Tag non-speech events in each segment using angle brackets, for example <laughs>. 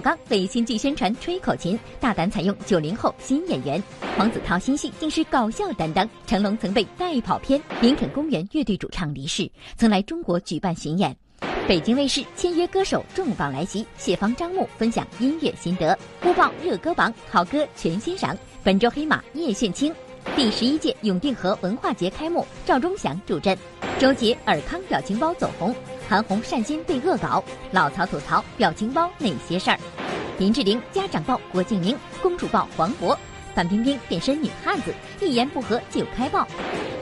刚为新剧宣传吹口琴，大胆采用九零后新演员。黄子韬新戏竟是搞笑担当。成龙曾被带跑偏，林肯公园乐队主唱离世，曾来中国举办巡演。北京卫视签约歌手重磅来袭，谢芳、张牧分享音乐心得。播报热歌榜，好歌全欣赏。本周黑马叶炫清。第十一届永定河文化节开幕，赵忠祥助阵。周杰尔康表情包走红，韩红善心被恶搞，老曹吐槽表情包那些事儿。林志玲家长抱郭敬明，公主抱黄渤。范冰冰变身女汉子，一言不合就开爆。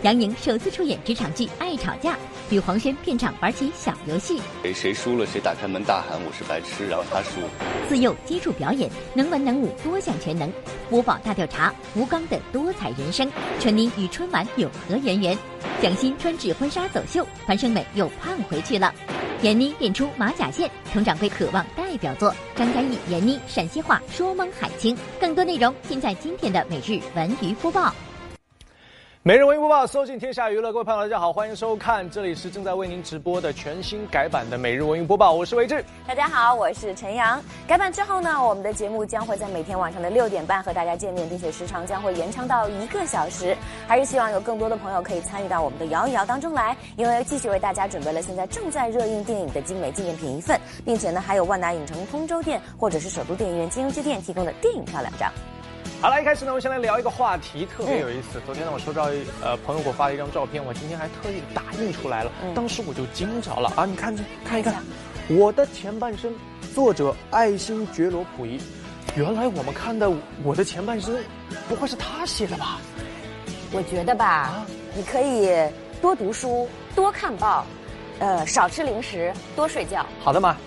杨颖首次出演职场剧《爱吵架》，与黄轩片场玩起小游戏。谁谁输了，谁打开门大喊我是白痴，然后他输。自幼接触表演，能文能武，多项全能。播报大调查，吴刚的多彩人生。春妮与春晚有何渊源？蒋欣穿纸婚纱走秀，樊胜美又胖回去了。闫妮练出马甲线，佟掌柜渴望代表作。张嘉译、闫妮陕西话说蒙海清。更多内容尽在今天的每日文娱播报。每日文娱播报，搜尽天下娱乐，各位朋友大家好，欢迎收看，这里是正在为您直播的全新改版的每日文娱播报，我是维志。大家好，我是陈阳。改版之后呢，我们的节目将会在每天晚上的六点半和大家见面，并且时长将会延长到一个小时。还是希望有更多的朋友可以参与到我们的摇一摇当中来，因为继续为大家准备了现在正在热映电影的精美纪念品一份，并且呢，还有万达影城通州店或者是首都电影院金融街店提供的电影票两张。好了，一开始呢，我们先来聊一个话题，特别有意思。昨天呢，我收到呃朋友给我发了一张照片，我今天还特意打印出来了。当时我就惊着了啊！你看，看一看，我的前半生，作者爱新觉罗溥仪。原来我们看的我的前半生，不会是他写的吧？我觉得吧，你可以多读书，多看报，呃，少吃零食，多睡觉。好的嘛。<laughs>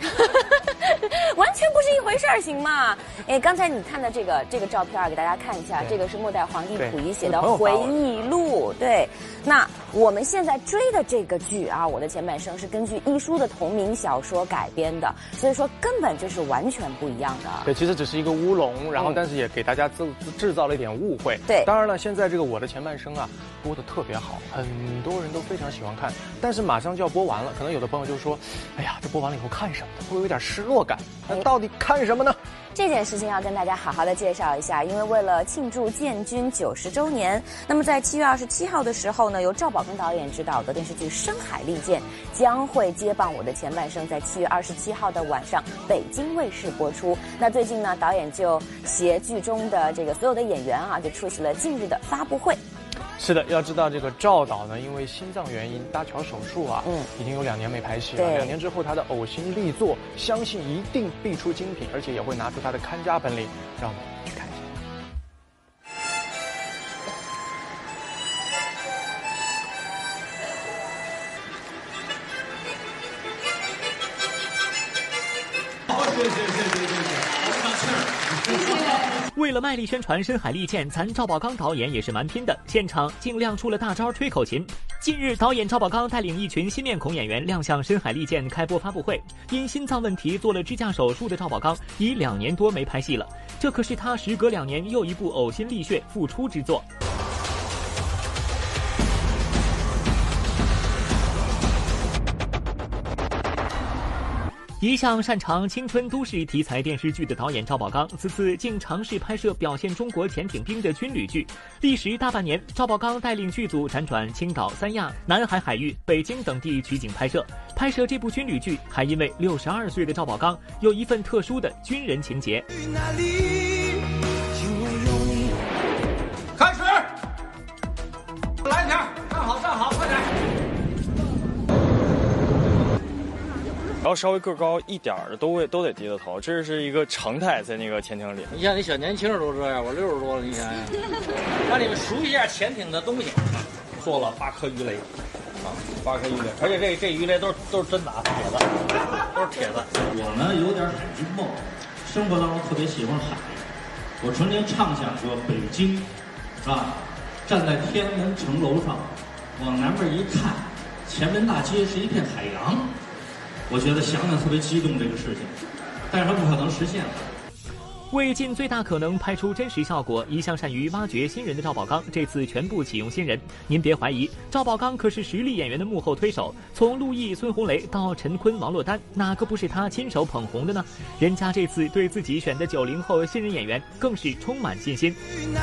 完全不是一回事儿，行吗？哎，刚才你看的这个这个照片，给大家看一下，这个是末代皇帝溥仪写的回忆录。对，那我们现在追的这个剧啊，《我的前半生》是根据一书的同名小说改编的，所以说根本就是完全不一样的。对，其实只是一个乌龙，然后但是也给大家制制造了一点误会。对，当然了，现在这个《我的前半生》啊，播的特别好，很多人都非常喜欢看，但是马上就要播完了，可能有的朋友就说：“哎呀，这播完了以后看什么？会不会有点失落感？”那到底看什么呢？这件事情要跟大家好好的介绍一下，因为为了庆祝建军九十周年，那么在七月二十七号的时候呢，由赵宝刚导演执导的电视剧《深海利剑》将会接棒我的前半生，在七月二十七号的晚上北京卫视播出。那最近呢，导演就携剧中的这个所有的演员啊，就出席了近日的发布会。是的，要知道这个赵导呢，因为心脏原因搭桥手术啊，嗯，已经有两年没拍戏了。两年之后，他的呕心力作，相信一定必出精品，而且也会拿出他的看家本领，让我们去看一下。好，谢谢上气儿。为了卖力宣传《深海利剑》，咱赵宝刚导演也是蛮拼的，现场竟亮出了大招吹口琴。近日，导演赵宝刚带领一群新面孔演员亮相《深海利剑》开播发布会。因心脏问题做了支架手术的赵宝刚，已两年多没拍戏了，这可是他时隔两年又一部呕心沥血复出之作。一向擅长青春都市题材电视剧的导演赵宝刚，此次竟尝试拍摄表现中国潜艇兵的军旅剧。历时大半年，赵宝刚带领剧组辗转青岛、三亚、南海海域、北京等地取景拍摄。拍摄这部军旅剧，还因为六十二岁的赵宝刚有一份特殊的军人情节。去哪里，然后稍微个高一点的都会都得低着头，这是一个常态，在那个潜艇里。你像那小年轻都这样，我六十多了，你想想，<laughs> 让你们熟悉一下潜艇的东西。做了八颗鱼雷，啊，八颗鱼雷，而且这这鱼雷都是都是真的，铁子，都是铁子。我呢有点海军梦，生活当中特别喜欢海。我曾经畅想过北京，是吧？站在天安门城楼上，往南边一看，前门大街是一片海洋。我觉得想想特别激动这个事情，但是它不可能实现。为尽最大可能拍出真实效果，一向善于挖掘新人的赵宝刚这次全部启用新人。您别怀疑，赵宝刚可是实力演员的幕后推手。从陆毅、孙红雷到陈坤、王珞丹，哪个不是他亲手捧红的呢？人家这次对自己选的九零后新人演员更是充满信心。心里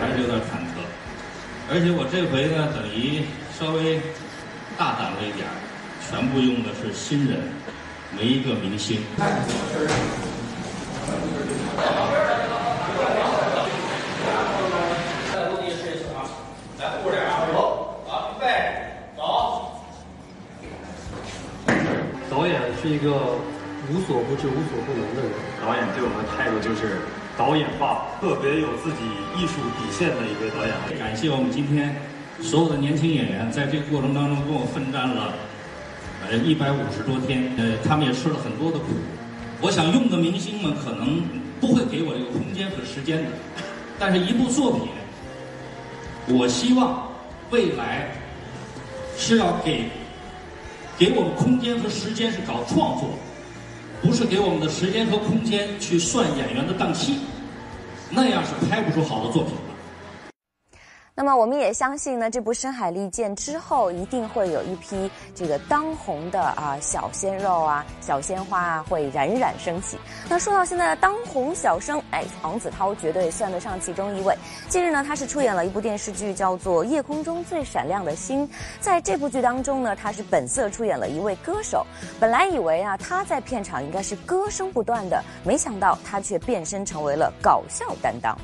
还是有点忐忑，而且我这回呢，等于稍微大胆了一点，全部用的是新人。没一个明星。导演是一个无所不知、无所不能的人。导演对我们的态度就是导演化，特别有自己艺术底线的一位导演。感谢我们今天所有的年轻演员，在这个过程当中跟我奋战了。呃，一百五十多天，呃，他们也吃了很多的苦。我想用的明星们可能不会给我这个空间和时间的，但是一部作品，我希望未来是要给给我们空间和时间是搞创作，不是给我们的时间和空间去算演员的档期，那样是拍不出好的作品。那么我们也相信呢，这部《深海利剑》之后一定会有一批这个当红的啊小鲜肉啊、小鲜花啊会冉冉升起。那说到现在的当红小生，哎，黄子韬绝对算得上其中一位。近日呢，他是出演了一部电视剧，叫做《夜空中最闪亮的星》。在这部剧当中呢，他是本色出演了一位歌手。本来以为啊他在片场应该是歌声不断的，没想到他却变身成为了搞笑担当。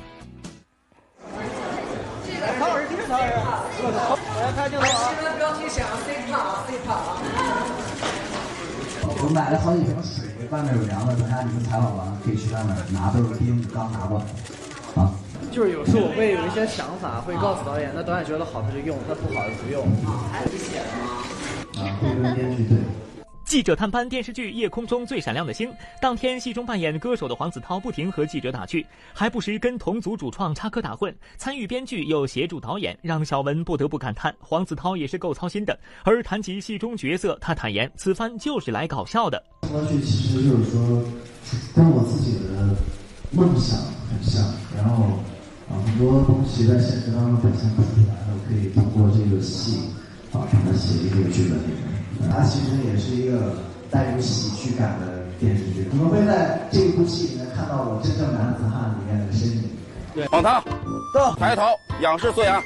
曹老师，听着，曹老师，我要拍镜头啊！新闻标题写 C 胖，C 胖啊！我买了好几瓶水，外面有凉的，等下你们采访完可以去外面拿，都是冰，刚拿过来。啊，就是有时候我会有一些想法，会告诉导演，那导演觉得好他就用，他不好就不用。还你写的吗？啊，会跟编剧对。记者探班电视剧《夜空中最闪亮的星》，当天戏中扮演歌手的黄子韬不停和记者打趣，还不时跟同组主创插科打诨，参与编剧又协助导演，让小文不得不感叹黄子韬也是够操心的。而谈及戏中角色，他坦言此番就是来搞笑的。这剧其实就是说，跟我自己的梦想很像，然后啊很多东西在现实当中表现不出来的，可以通过这个戏啊把它写一个剧本里面。它其实也是一个带有喜剧感的电视剧，你们会在这部戏里面看到我真正男子汉里面的身影。对，往他，走，抬头，仰视孙杨，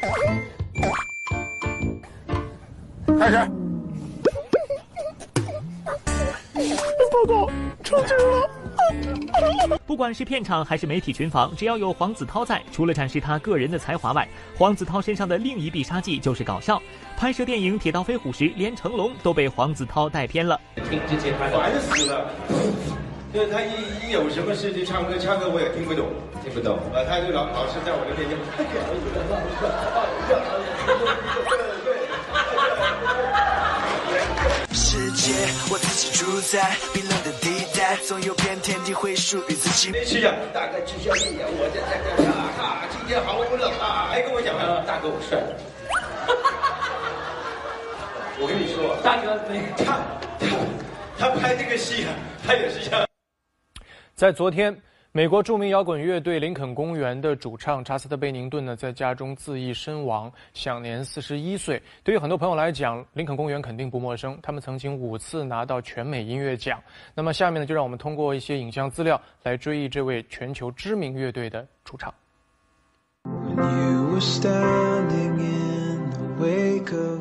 开始。报告，成军了。<laughs> 不管是片场还是媒体群访，只要有黄子韬在，除了展示他个人的才华外，黄子韬身上的另一必杀技就是搞笑。拍摄电影《铁道飞虎》时，连成龙都被黄子韬带偏了。听之前烦死了，就是他一一有什么事就唱歌，唱歌我也听不懂，听不懂。啊，他就老老是在我的面前。世界我自己主宰，冰冷总有片天地会属于自己。是呀，大哥取消一眼，我在在这哈哈，今天好冷啊！还跟我讲，大哥我帅。<laughs> 我跟你说，<laughs> 大哥，他他他拍这个戏啊，他也是像。在昨天。美国著名摇滚乐队林肯公园的主唱查斯特·贝宁顿呢，在家中自缢身亡，享年四十一岁。对于很多朋友来讲，林肯公园肯定不陌生，他们曾经五次拿到全美音乐奖。那么下面呢，就让我们通过一些影像资料来追忆这位全球知名乐队的主唱。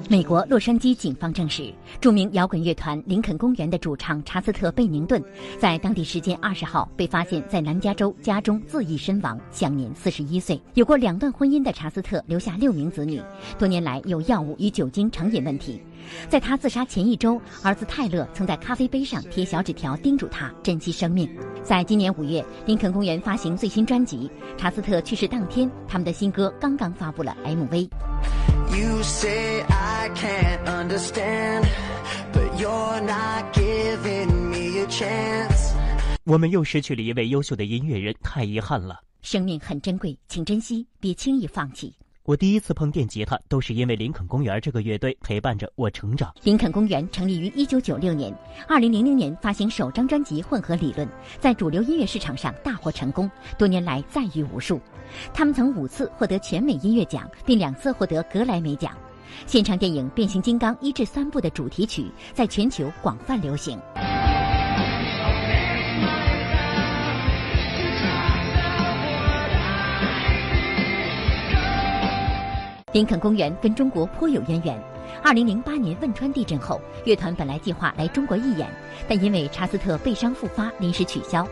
美国洛杉矶警方证实，著名摇滚乐团林肯公园的主唱查斯特·贝宁顿，在当地时间二十号被发现，在南加州家中自缢身亡，享年四十一岁。有过两段婚姻的查斯特留下六名子女，多年来有药物与酒精成瘾问题。在他自杀前一周，儿子泰勒曾在咖啡杯上贴小纸条，叮嘱他珍惜生命。在今年五月，林肯公园发行最新专辑，查斯特去世当天，他们的新歌刚刚发布了 MV。You say I can't understand, but you're not giving me a chance. 我们又失去了一位优秀的音乐人，太遗憾了。生命很珍贵，请珍惜，别轻易放弃。我第一次碰电吉他，都是因为林肯公园这个乐队陪伴着我成长。林肯公园成立于一九九六年，二零零零年发行首张专辑《混合理论》，在主流音乐市场上大获成功，多年来赞誉无数。他们曾五次获得全美音乐奖，并两次获得格莱美奖。现场电影《变形金刚》一至三部的主题曲在全球广泛流行。林肯公园跟中国颇有渊源。二零零八年汶川地震后，乐团本来计划来中国义演，但因为查斯特背伤复发，临时取消。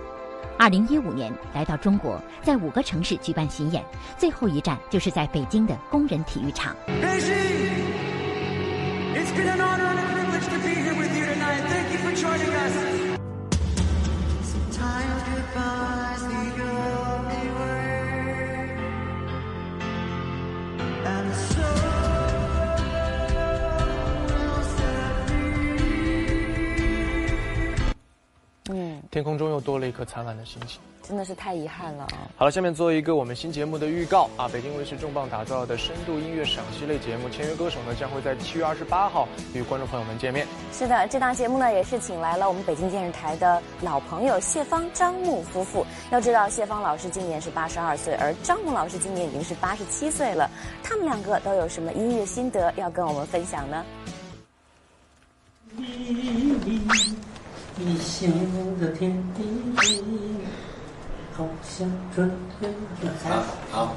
二零一五年来到中国，在五个城市举办巡演，最后一站就是在北京的工人体育场。天空中又多了一颗灿烂的星星，真的是太遗憾了啊！好了，下面做一个我们新节目的预告啊！北京卫视重磅打造的深度音乐赏析类节目《签约歌手》呢，将会在七月二十八号与观众朋友们见面。是的，这档节目呢也是请来了我们北京电视台的老朋友谢芳、张牧夫妇。要知道，谢芳老师今年是八十二岁，而张牧老师今年已经是八十七岁了。他们两个都有什么音乐心得要跟我们分享呢？你笑的天地，好像春天。好，好。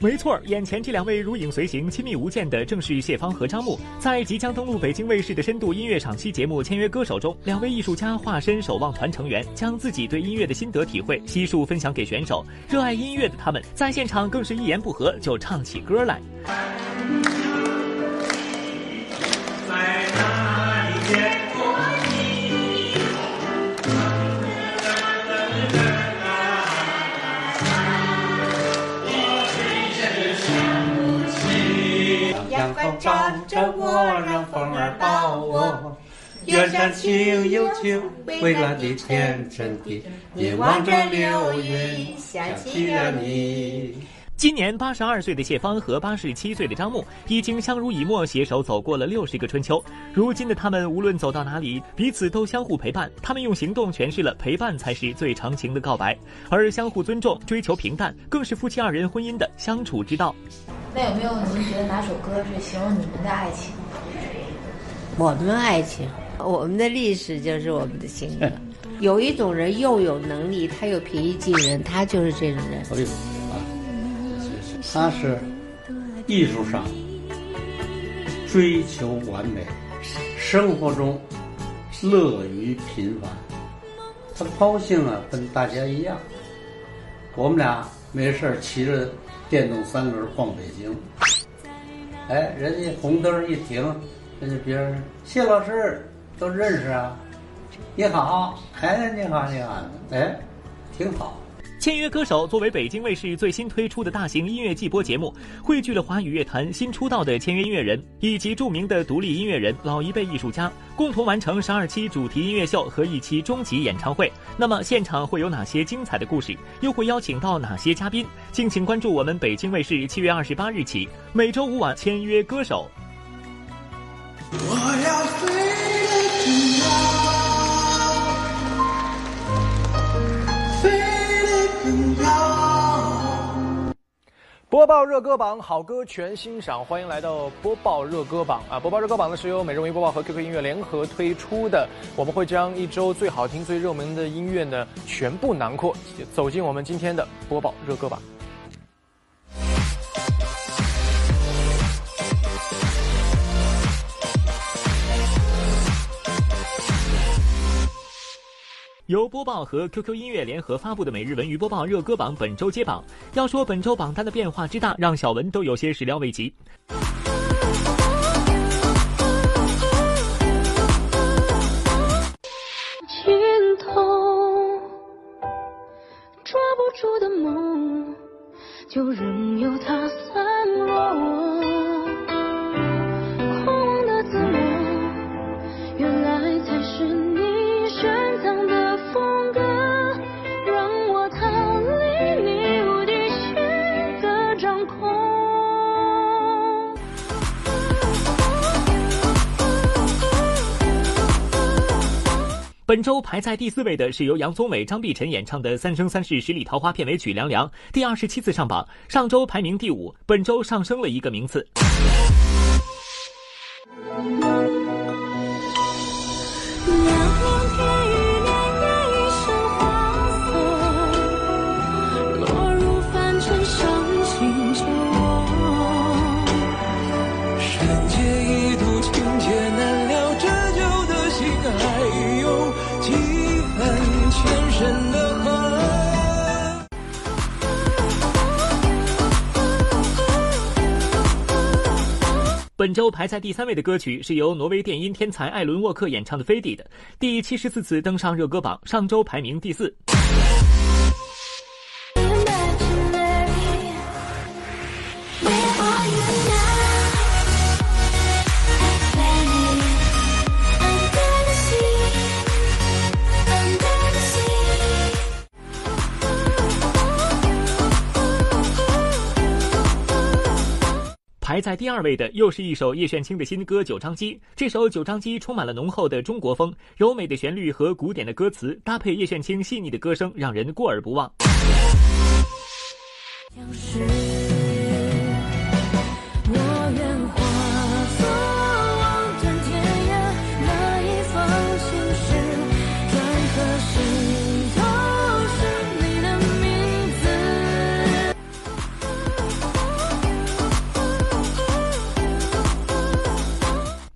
没错，眼前这两位如影随形、亲密无间的，正是谢芳和张牧。在即将登陆北京卫视的深度音乐赏析节目《签约歌手》中，两位艺术家化身守望团成员，将自己对音乐的心得体会悉数分享给选手。热爱音乐的他们，在现场更是一言不合就唱起歌来。在哪让风儿抱我。远山青又秋，蔚蓝的天真的，眼望着流云，想起了你。今年八十二岁的谢芳和八十七岁的张牧已经相濡以沫，携手走过了六十个春秋。如今的他们，无论走到哪里，彼此都相互陪伴。他们用行动诠释了陪伴才是最长情的告白，而相互尊重、追求平淡，更是夫妻二人婚姻的相处之道。那有没有您觉得哪首歌是形容你们的爱情？我们的爱情，我们的历史就是我们的性格。<laughs> 有一种人又有能力，他又平易近人，他就是这种人。哎呦，啊，他是艺术上追求完美，生活中乐于平凡。他高兴啊，跟大家一样。我们俩没事骑着。电动三轮逛北京，哎，人家红灯一停，人家别人谢老师都认识啊，你好，哎，你好，你好，哎，挺好。签约歌手作为北京卫视最新推出的大型音乐季播节目，汇聚了华语乐坛新出道的签约音乐人以及著名的独立音乐人、老一辈艺术家，共同完成十二期主题音乐秀和一期终极演唱会。那么现场会有哪些精彩的故事？又会邀请到哪些嘉宾？敬请关注我们北京卫视七月二十八日起每周五晚签约歌手。我要飞播报热歌榜，好歌全欣赏，欢迎来到播报热歌榜啊！播报热歌榜呢是由美人鱼播报和 QQ 音乐联合推出的，我们会将一周最好听、最热门的音乐呢全部囊括，走进我们今天的播报热歌榜。由播报和 QQ 音乐联合发布的每日文娱播报热歌榜本周揭榜。要说本周榜单的变化之大，让小文都有些始料未及。尽头，抓不住的梦，就任由它本周排在第四位的是由杨宗纬、张碧晨演唱的《三生三世十里桃花》片尾曲《凉凉》，第二十七次上榜，上周排名第五，本周上升了一个名次。本周排在第三位的歌曲是由挪威电音天才艾伦沃克演唱的《飞地》的，第七十四次登上热歌榜，上周排名第四。排在第二位的又是一首叶炫清的新歌《九张机》。这首《九张机》充满了浓厚的中国风，柔美的旋律和古典的歌词搭配叶炫清细腻的歌声，让人过耳不忘。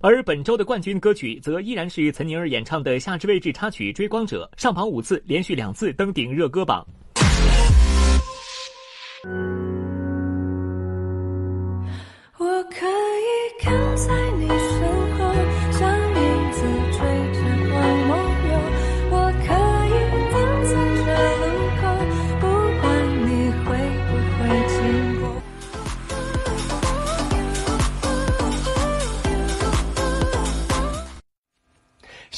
而本周的冠军歌曲则依然是岑宁儿演唱的夏至未至插曲《追光者》，上榜五次，连续两次登顶热歌榜。我可以跟在你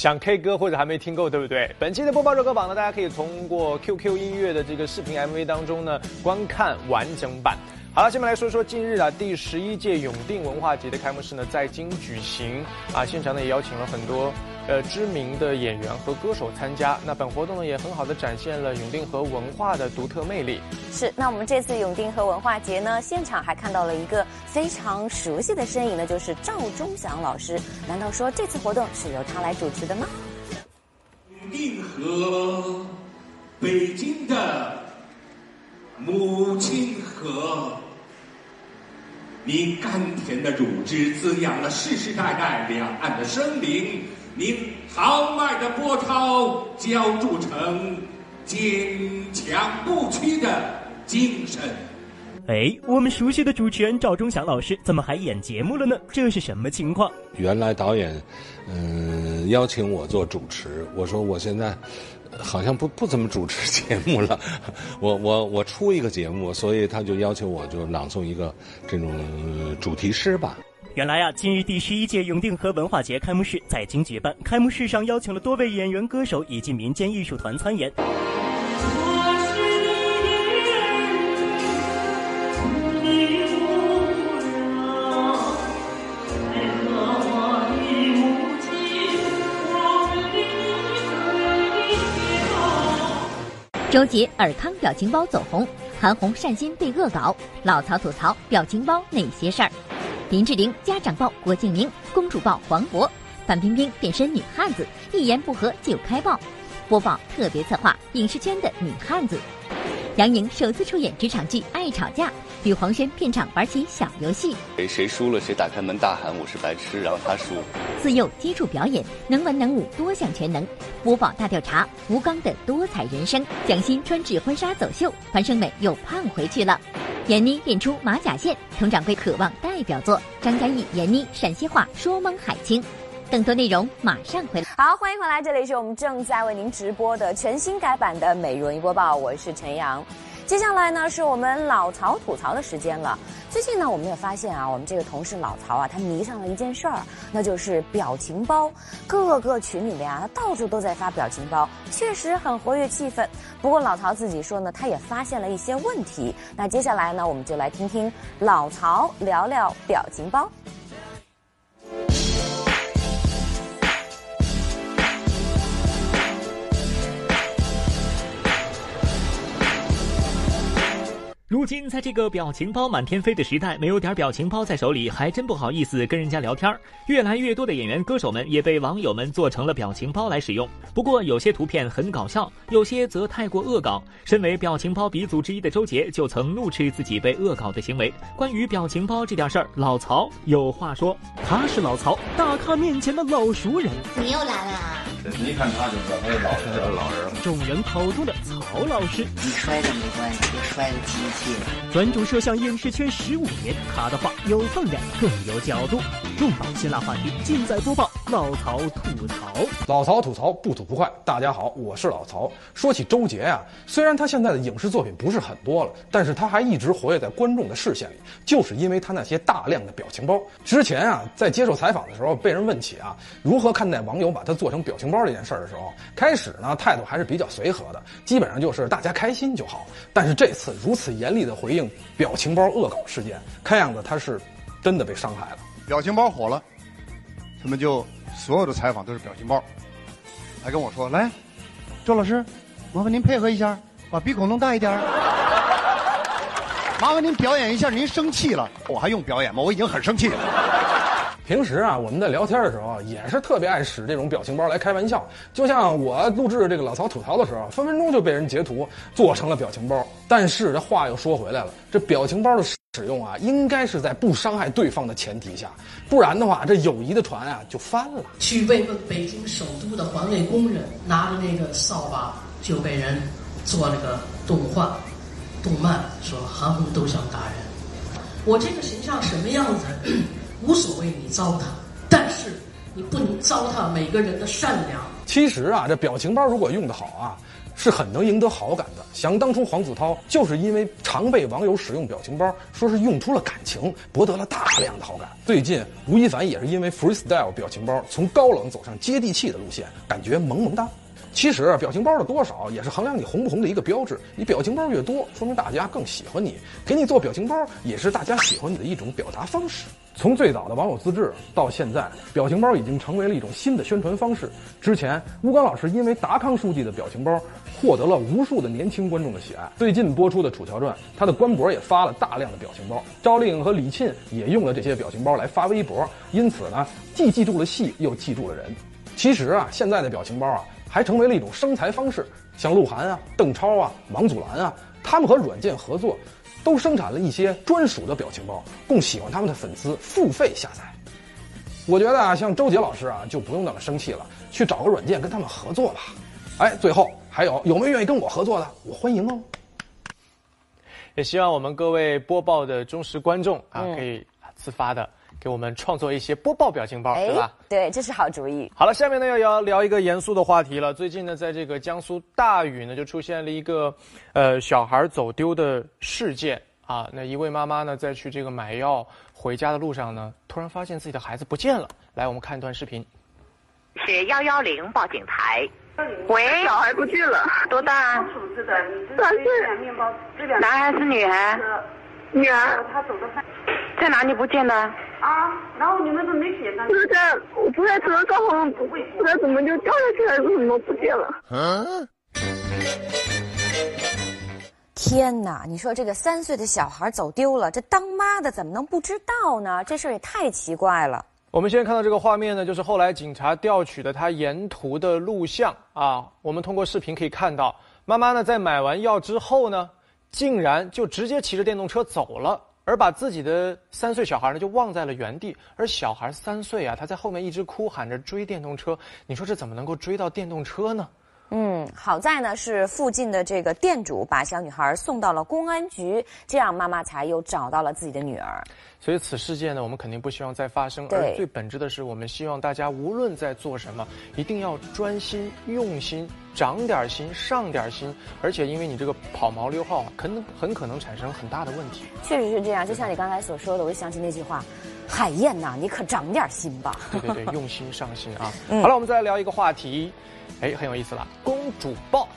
想 K 歌或者还没听够，对不对？本期的播报热歌榜呢，大家可以通过 QQ 音乐的这个视频 MV 当中呢观看完整版。好了，下面来说说近日啊，第十一届永定文化节的开幕式呢在京举行啊，现场呢也邀请了很多呃知名的演员和歌手参加。那本活动呢也很好的展现了永定河文化的独特魅力。是，那我们这次永定河文化节呢，现场还看到了一个非常熟悉的身影呢，就是赵忠祥老师。难道说这次活动是由他来主持的吗？永定河，北京的母亲河，你甘甜的乳汁滋养了世世代代两岸的生灵，您豪迈的波涛浇筑成坚强不屈的精神。哎，我们熟悉的主持人赵忠祥老师怎么还演节目了呢？这是什么情况？原来导演，嗯，邀请我做主持，我说我现在好像不不怎么主持节目了，我我我出一个节目，所以他就要求我就朗诵一个这种主题诗吧。原来啊，今日第十一届永定河文化节开幕式在京举办，开幕式上邀请了多位演员、歌手以及民间艺术团参演。周杰尔康表情包走红，韩红善心被恶搞，老曹吐槽表情包那些事儿。林志玲家长抱郭敬明，公主抱黄渤，范冰冰变身女汉子，一言不合就开爆。播报特别策划影视圈的女汉子。杨颖首次出演职场剧《爱吵架》，与黄轩片场玩起小游戏。谁谁输了谁打开门大喊我是白痴，然后他输。自幼接触表演，能文能武，多项全能。播报大调查吴刚的多彩人生。蒋欣穿纸婚纱走秀，樊胜美又胖回去了。闫妮练出马甲线，佟掌柜渴望代表作。张嘉译、闫妮陕西话说蒙海清。更多内容马上回来。好，欢迎回来，这里是我们正在为您直播的全新改版的《美容艺播报》，我是陈阳。接下来呢，是我们老曹吐槽的时间了。最近呢，我们也发现啊，我们这个同事老曹啊，他迷上了一件事儿，那就是表情包。各个群里面啊，他到处都在发表情包，确实很活跃气氛。不过老曹自己说呢，他也发现了一些问题。那接下来呢，我们就来听听老曹聊聊表情包。如今在这个表情包满天飞的时代，没有点表情包在手里，还真不好意思跟人家聊天越来越多的演员、歌手们也被网友们做成了表情包来使用。不过有些图片很搞笑，有些则太过恶搞。身为表情包鼻祖之一的周杰就曾怒斥自己被恶搞的行为。关于表情包这点事儿，老曹有话说：他是老曹，大咖面前的老熟人。你又来了。一看他就知道他是老人，老人。众人口中的曹老师，你摔着没关系，别摔了机。专注摄像影视圈十五年，他的话有分量，更有角度。重磅辛辣话题尽在播报，老曹吐槽。老曹吐槽不吐不快。大家好，我是老曹。说起周杰啊，虽然他现在的影视作品不是很多了，但是他还一直活跃在观众的视线里，就是因为他那些大量的表情包。之前啊，在接受采访的时候，被人问起啊，如何看待网友把他做成表情包这件事儿的时候，开始呢态度还是比较随和的，基本上就是大家开心就好。但是这次如此严严厉的回应表情包恶搞事件，看样子他是真的被伤害了。表情包火了，他们就所有的采访都是表情包，还跟我说：“来，周老师，麻烦您配合一下，把鼻孔弄大一点。<laughs> 麻烦您表演一下，您生气了，我还用表演吗？我已经很生气了。”平时啊，我们在聊天的时候也是特别爱使这种表情包来开玩笑。就像我录制这个老曹吐槽的时候，分分钟就被人截图做成了表情包。但是这话又说回来了，这表情包的使用啊，应该是在不伤害对方的前提下，不然的话，这友谊的船啊就翻了。去慰问北京首都的环卫工人，拿着那个扫把就被人做了个动画、动漫，说韩红都想打人。我这个形象什么样子？无所谓你糟蹋，但是你不能糟蹋每个人的善良。其实啊，这表情包如果用得好啊，是很能赢得好感的。想当初黄子韬就是因为常被网友使用表情包，说是用出了感情，博得了大量的好感。最近吴亦凡也是因为 freestyle 表情包，从高冷走上接地气的路线，感觉萌萌哒。其实，表情包的多少也是衡量你红不红的一个标志。你表情包越多，说明大家更喜欢你，给你做表情包也是大家喜欢你的一种表达方式。从最早的网友自制到现在，表情包已经成为了一种新的宣传方式。之前，吴刚老师因为达康书记的表情包，获得了无数的年轻观众的喜爱。最近播出的《楚乔传》，他的官博也发了大量的表情包。赵丽颖和李沁也用了这些表情包来发微博，因此呢，既记住了戏，又记住了人。其实啊，现在的表情包啊，还成为了一种生财方式。像鹿晗啊、邓超啊、王祖蓝啊，他们和软件合作。都生产了一些专属的表情包，供喜欢他们的粉丝付费下载。我觉得啊，像周杰老师啊，就不用那么生气了，去找个软件跟他们合作吧。哎，最后还有有没有愿意跟我合作的？我欢迎哦。也希望我们各位播报的忠实观众啊，可以自发的给我们创作一些播报表情包，对吧？对，这是好主意。好了，下面呢要要聊一个严肃的话题了。最近呢，在这个江苏大禹呢，就出现了一个，呃，小孩走丢的事件啊。那一位妈妈呢，在去这个买药回家的路上呢，突然发现自己的孩子不见了。来，我们看一段视频。是幺幺零报警台。喂，小孩不见了，多大？三岁。男孩是女孩？女儿。他走的快。在哪里不见的？啊，然后你们都没写呢。就是在我不在车上，好像不知道怎么就掉下去还是怎么不见了。嗯。天哪！你说这个三岁的小孩走丢了，这当妈的怎么能不知道呢？这事儿也太奇怪了。我们现在看到这个画面呢，就是后来警察调取的他沿途的录像啊。我们通过视频可以看到，妈妈呢在买完药之后呢，竟然就直接骑着电动车走了。而把自己的三岁小孩呢就忘在了原地，而小孩三岁啊，他在后面一直哭喊着追电动车，你说这怎么能够追到电动车呢？嗯，好在呢是附近的这个店主把小女孩送到了公安局，这样妈妈才又找到了自己的女儿。所以此事件呢，我们肯定不希望再发生。而最本质的是，我们希望大家无论在做什么，一定要专心、用心、长点心、上点心。而且，因为你这个跑毛溜号，可能很可能产生很大的问题。确实是这样，就像你刚才所说的，我就想起那句话：“海燕呐，你可长点心吧。”对对对，用心上心啊！<laughs> 好了，我们再来聊一个话题，哎，很有意思了，公主抱。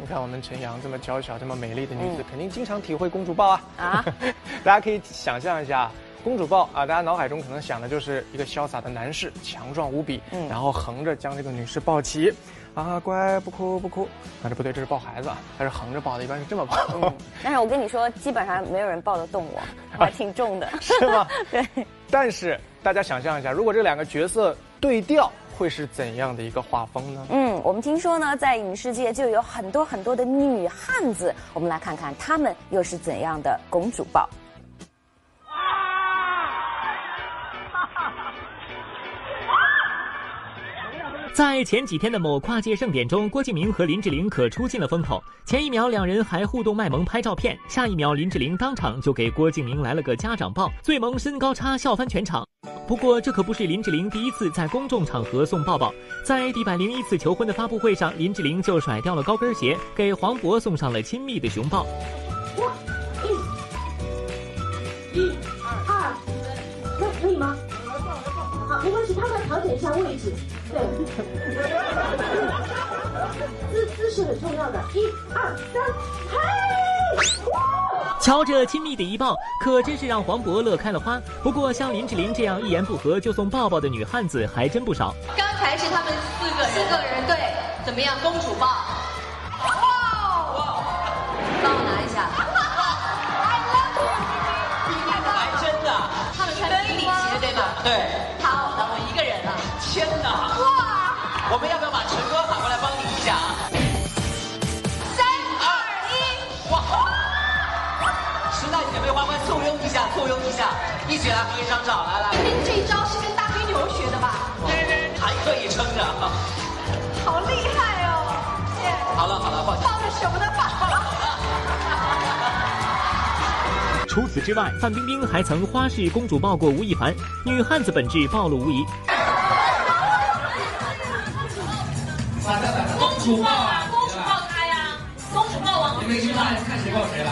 你看我们陈阳这么娇小、这么美丽的女子，肯定经常体会公主抱啊！啊，<laughs> 大家可以想象一下，公主抱啊，大家脑海中可能想的就是一个潇洒的男士，强壮无比，嗯然后横着将这个女士抱起，啊，乖，不哭不哭。啊，这不对，这是抱孩子啊，他是横着抱的，一般是这么抱。<laughs> 但是我跟你说，基本上没有人抱得动我，我还挺重的。是吗？对。但是大家想象一下，如果这两个角色对调，会是怎样的一个画风呢？嗯，我们听说呢，在影视界就有很多很多的女汉子，我们来看看她们又是怎样的公主抱。在前几天的某跨界盛典中，郭敬明和林志玲可出尽了风头。前一秒两人还互动卖萌拍照片，下一秒林志玲当场就给郭敬明来了个家长抱，最萌身高差笑翻全场。不过这可不是林志玲第一次在公众场合送抱抱，在第百零一次求婚的发布会上，林志玲就甩掉了高跟鞋，给黄渤送上了亲密的熊抱。一、二，那可以吗？好，没关系，他们调整一下位置。对，<laughs> 姿姿势很重要的。一、二、三，嘿！瞧这亲密的一抱，可真是让黄渤乐开了花。不过像林志玲这样一言不合就送抱抱的女汉子还真不少。刚才是他们四个人，四个人对，怎么样？公主抱。哇哇！帮我拿一下。<laughs> <laughs> 还真的。他们穿平底鞋对吧？对。一起来合一张照，来来。您这一招是跟大黑牛学的吧？还可以撑着。好厉害哦！好了好了，抱歉。抱着熊的抱。除此之外，范冰冰还曾花式公主抱过吴亦凡，女汉子本质暴露无遗。公主抱啊，公主抱他呀，公主抱王。你们去看看谁抱谁了。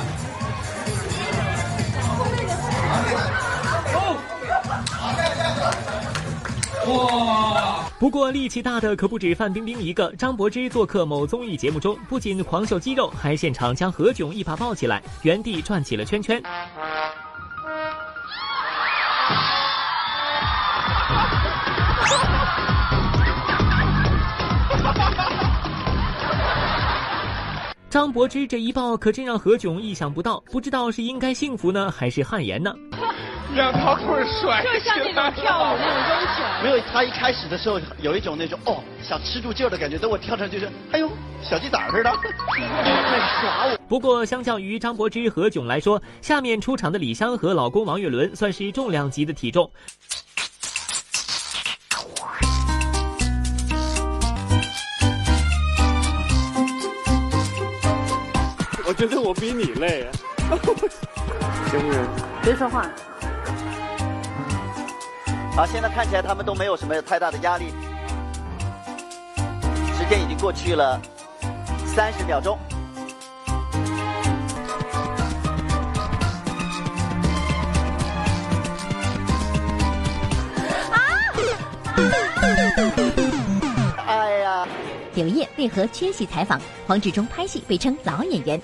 哇！不过力气大的可不止范冰冰一个。张柏芝做客某综艺节目中，不仅狂秀肌肉，还现场将何炅一把抱起来，原地转起了圈圈。张柏芝这一抱可真让何炅意想不到，不知道是应该幸福呢，还是汗颜呢？两条腿甩就像那种跳舞那种抡拳。没有，他一开始的时候有一种那种哦想吃住劲儿的感觉，等我跳上去是，哎呦小鸡仔似的，在耍我。不过相较于张柏芝、何炅来说，下面出场的李湘和老公王岳伦算是重量级的体重。我觉得我比你累啊，行不行？别说话。好，现在看起来他们都没有什么太大的压力。时间已经过去了三十秒钟。啊哎呀！刘烨为何缺席采访？黄志忠拍戏被称老演员。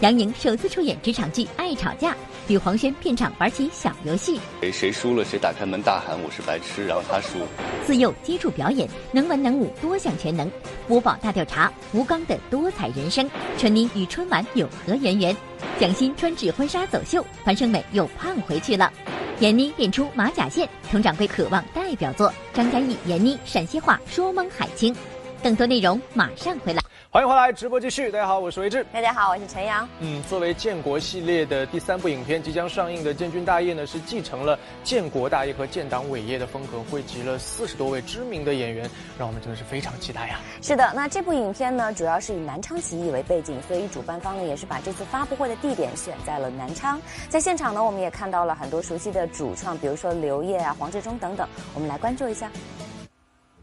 杨颖首次出演职场剧《爱吵架》，与黄轩片场玩起小游戏。谁谁输了谁打开门大喊我是白痴，然后他输。自幼接触表演，能文能武，多项全能。播报大调查，吴刚的多彩人生。春妮与春晚有何渊源？蒋欣穿纸婚纱走秀，樊胜美又胖回去了。闫妮练出马甲线，佟掌柜渴望代表作。张嘉译、闫妮陕西话说蒙海清。更多内容马上回来。欢迎回来，直播继续。大家好，我是维志。大家好，我是陈阳。嗯，作为建国系列的第三部影片即将上映的《建军大业》呢，是继承了建国大业和建党伟业的风格，汇集了四十多位知名的演员，让我们真的是非常期待呀。是的，那这部影片呢，主要是以南昌起义为背景，所以主办方呢也是把这次发布会的地点选在了南昌。在现场呢，我们也看到了很多熟悉的主创，比如说刘烨啊、黄志忠等等，我们来关注一下。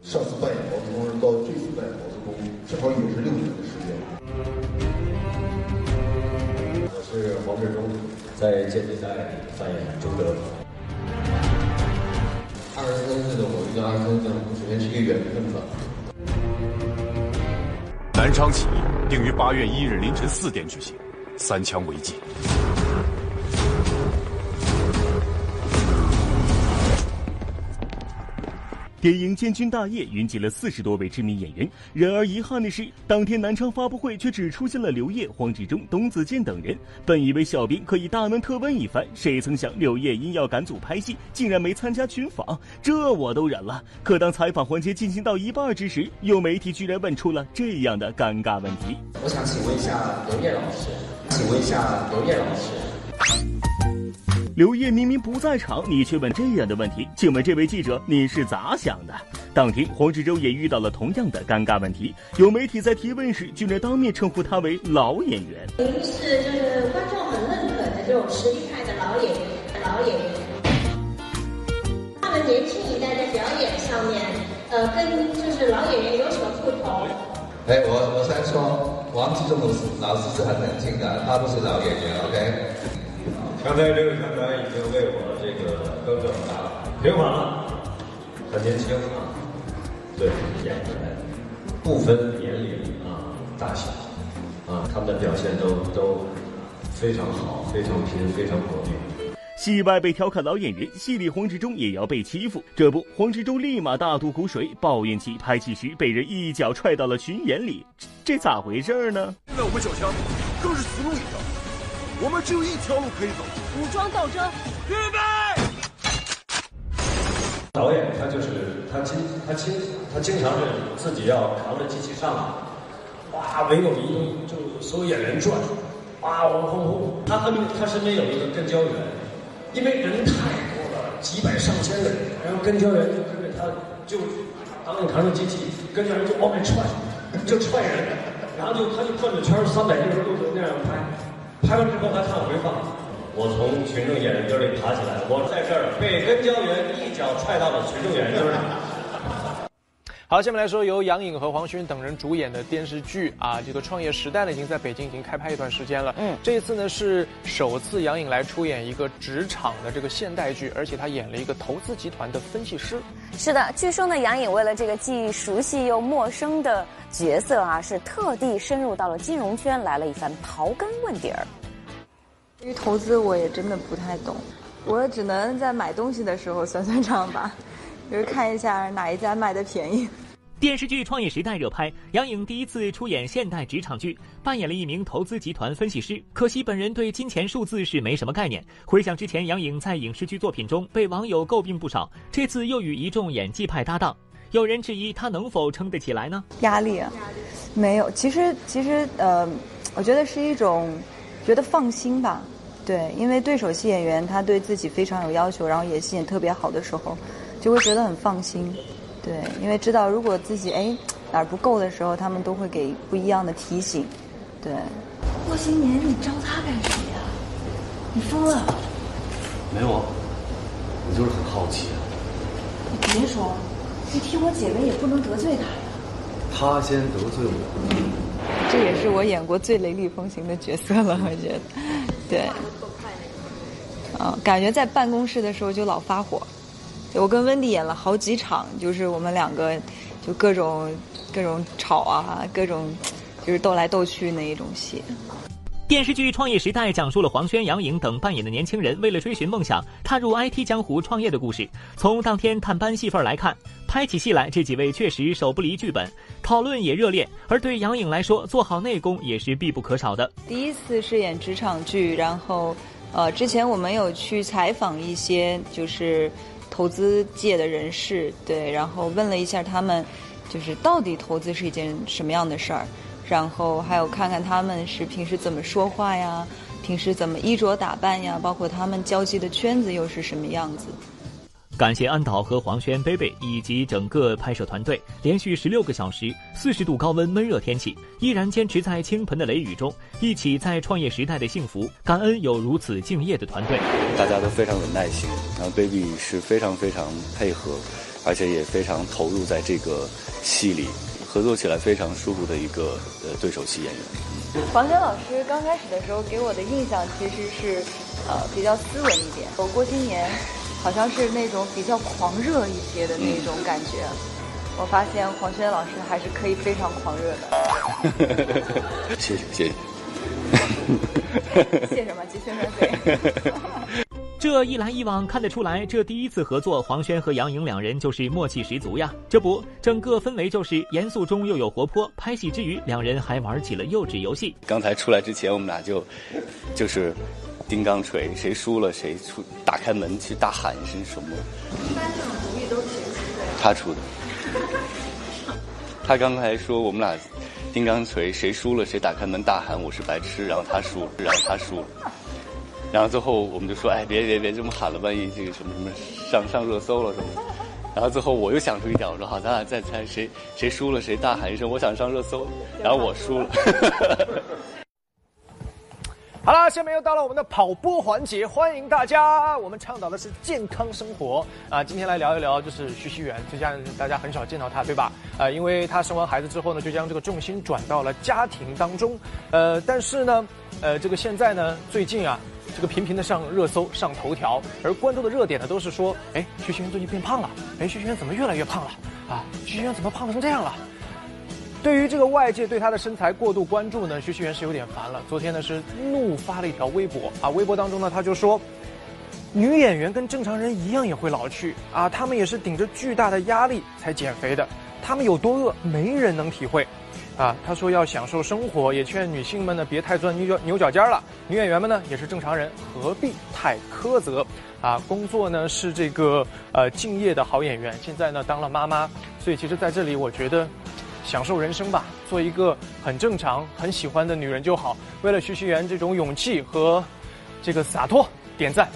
上次扮演毛泽东到这次扮演毛泽东，正好也是六年的时间。我是黄志忠，在建军大业里扮演周德。二十三岁的我遇到二十三岁的我，首先是一个缘分吧。南昌起义定于八月一日凌晨四点举行，三枪为记。电影建军大业云集了四十多位知名演员。然而遗憾的是，当天南昌发布会却只出现了刘烨、黄志忠、董子健等人。本以为小兵可以大问特问一番，谁曾想刘烨因要赶组拍戏，竟然没参加群访，这我都忍了。可当采访环节进行到一半之时，有媒体居然问出了这样的尴尬问题：我想请问一下刘烨老师，请问一下刘烨老师。刘烨明明不在场，你却问这样的问题，请问这位记者你是咋想的？当天，黄志忠也遇到了同样的尴尬问题，有媒体在提问时，居然当面称呼他为老演员。您是就是观众很认可的这种实力派的老演员，老演员。他们年轻一代在表演上面，呃，跟就是老演员有什么不同？哎，我我先说，王志忠老师是很冷静的，他不是老演员，OK。刚才这位团长已经为我这个更正了，平反了，很年轻啊，对，演员不分年龄啊大小啊，他们的表现都都非常好，非常拼，非常果断。戏外被调侃老演员，戏里黄志忠也要被欺负。这不，黄志忠立马大吐苦水，抱怨起拍戏时被人一脚踹到了群演里，这咋回事呢？现在我们小强更是死路一条。我们只有一条路可以走，武装斗争。预备。导演他就是他经他经他经常是自己要扛着机器上来，哇，没有移动，就所有演员转，哇，轰轰轰。他和他身边有一个跟焦员，因为人太多了，几百上千个人，然后跟焦员就跟着他，就导演扛着机器，跟着人就往外踹，就踹人，然后就他就转着圈三百六十度的那样拍。拍完之后，他看我没放，我从群众演员堆里爬起来，我在这儿被跟焦员一脚踹到了群众演员堆里。<laughs> 好，下面来说由杨颖和黄轩等人主演的电视剧啊，这个《创业时代》呢已经在北京已经开拍一段时间了。嗯，这一次呢是首次杨颖来出演一个职场的这个现代剧，而且她演了一个投资集团的分析师。是的，据说呢杨颖为了这个既熟悉又陌生的角色啊，是特地深入到了金融圈来了一番刨根问底儿。对于投资，我也真的不太懂，我只能在买东西的时候算算账吧。就是看一下哪一家卖的便宜。电视剧《创业时代》热拍，杨颖第一次出演现代职场剧，扮演了一名投资集团分析师。可惜本人对金钱数字是没什么概念。回想之前，杨颖在影视剧作品中被网友诟病不少，这次又与一众演技派搭档，有人质疑他能否撑得起来呢？压力啊，没有。其实其实呃，我觉得是一种觉得放心吧。对，因为对手戏演员他对自己非常有要求，然后演戏也特别好的时候。就会觉得很放心，对，因为知道如果自己哎哪儿不够的时候，他们都会给不一样的提醒，对。过新年你招他干什么呀？你疯了？没有啊，我就是很好奇。你别说，你替我姐妹也不能得罪他呀。他先得罪我。这也是我演过最雷厉风行的角色了，我觉得，对。嗯，感觉在办公室的时候就老发火。我跟温迪演了好几场，就是我们两个就各种各种吵啊，各种就是斗来斗去那一种戏。电视剧《创业时代》讲述了黄轩、杨颖等扮演的年轻人为了追寻梦想，踏入 IT 江湖创业的故事。从当天探班戏份来看，拍起戏来这几位确实手不离剧本，讨论也热烈。而对杨颖来说，做好内功也是必不可少的。第一次饰演职场剧，然后呃，之前我们有去采访一些就是。投资界的人士对，然后问了一下他们，就是到底投资是一件什么样的事儿，然后还有看看他们是平时怎么说话呀，平时怎么衣着打扮呀，包括他们交际的圈子又是什么样子。感谢安导和黄轩、贝贝以及整个拍摄团队，连续十六个小时，四十度高温闷热天气，依然坚持在倾盆的雷雨中，一起在创业时代的幸福。感恩有如此敬业的团队，大家都非常有耐心，然后 baby 是非常非常配合，而且也非常投入在这个戏里，合作起来非常舒服的一个呃对手戏演员。黄轩老师刚开始的时候给我的印象其实是，呃，比较斯文一点。我郭今年。好像是那种比较狂热一些的那种感觉，我发现黄轩老师还是可以非常狂热的。谢 <laughs> 谢谢谢。谢 <laughs> 什么？接宣传费。<laughs> 这一来一往，看得出来，这第一次合作，黄轩和杨颖两人就是默契十足呀。这不，整个氛围就是严肃中又有活泼。拍戏之余，两人还玩起了幼稚游戏。刚才出来之前，我们俩就就是钉钢锤，谁输了谁出，打开门去大喊一声什么。一般这种主意都是谁出的？他出的。他刚才说我们俩钉钢锤，谁输了谁打开门大喊我是白痴，然后他输，然后他输了。然后最后我们就说，哎，别别别这么喊了，万一这个什么什么上上热搜了什么。然后最后我又想出一条，我说好，咱俩再猜谁谁输了，谁大喊一声我想上热搜，然后我输了。<laughs> 好了，下面又到了我们的跑播环节，欢迎大家。我们倡导的是健康生活啊。今天来聊一聊，就是徐熙媛，就像大家很少见到她，对吧？呃，因为她生完孩子之后呢，就将这个重心转到了家庭当中。呃，但是呢，呃，这个现在呢，最近啊，这个频频的上热搜、上头条，而关注的热点呢，都是说，哎，徐熙媛最近变胖了，哎，徐熙媛怎么越来越胖了？啊，徐熙媛怎么胖成这样了？对于这个外界对她的身材过度关注呢，徐熙媛是有点烦了。昨天呢是怒发了一条微博啊，微博当中呢她就说，女演员跟正常人一样也会老去啊，她们也是顶着巨大的压力才减肥的，她们有多饿没人能体会，啊，她说要享受生活，也劝女性们呢别太钻牛角牛角尖了。女演员们呢也是正常人，何必太苛责？啊，工作呢是这个呃敬业的好演员，现在呢当了妈妈，所以其实在这里我觉得。享受人生吧，做一个很正常、很喜欢的女人就好。为了徐熙媛这种勇气和这个洒脱，点赞。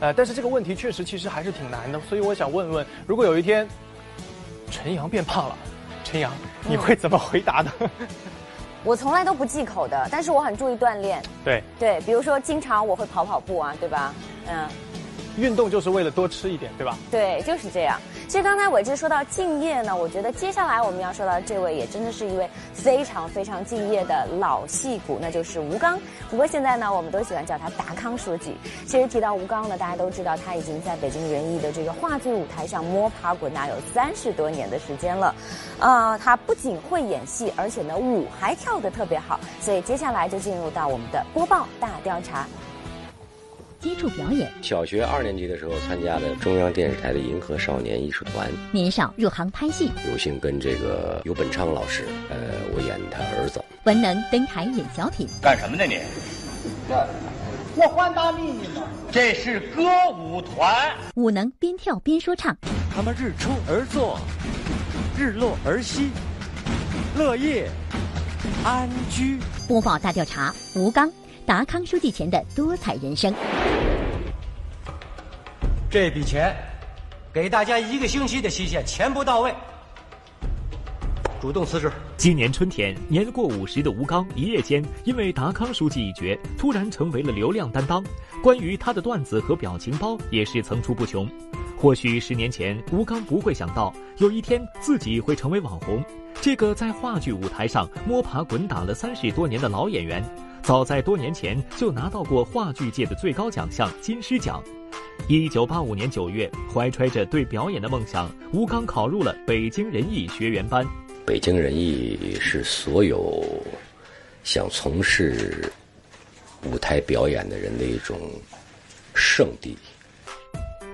呃，但是这个问题确实其实还是挺难的，所以我想问问，如果有一天陈阳变胖了，陈阳你会怎么回答呢？<laughs> 我从来都不忌口的，但是我很注意锻炼。对对，比如说经常我会跑跑步啊，对吧？嗯。运动就是为了多吃一点，对吧？对，就是这样。其实刚才伟志说到敬业呢，我觉得接下来我们要说到这位也真的是一位非常非常敬业的老戏骨，那就是吴刚。不过现在呢，我们都喜欢叫他达康书记。其实提到吴刚呢，大家都知道他已经在北京人艺的这个话剧舞台上摸爬滚打有三十多年的时间了。啊，他不仅会演戏，而且呢舞还跳得特别好。所以接下来就进入到我们的播报大调查。接触表演，小学二年级的时候参加了中央电视台的银河少年艺术团。年少入行拍戏，有幸跟这个尤本昌老师，呃，我演他儿子。文能登台演小品，干什么呢你？这，我换大秘密呢？这是歌舞团。舞能边跳边说唱，他们日出而作，日落而息，乐业安居。播报大调查，吴刚。达康书记前的多彩人生。这笔钱，给大家一个星期的期限，钱不到位，主动辞职。今年春天，年过五十的吴刚一夜间因为达康书记一角，突然成为了流量担当。关于他的段子和表情包也是层出不穷。或许十年前，吴刚不会想到有一天自己会成为网红。这个在话剧舞台上摸爬滚打了三十多年的老演员。早在多年前就拿到过话剧界的最高奖项金狮奖。一九八五年九月，怀揣着对表演的梦想，吴刚考入了北京人艺学员班。北京人艺是所有想从事舞台表演的人的一种圣地。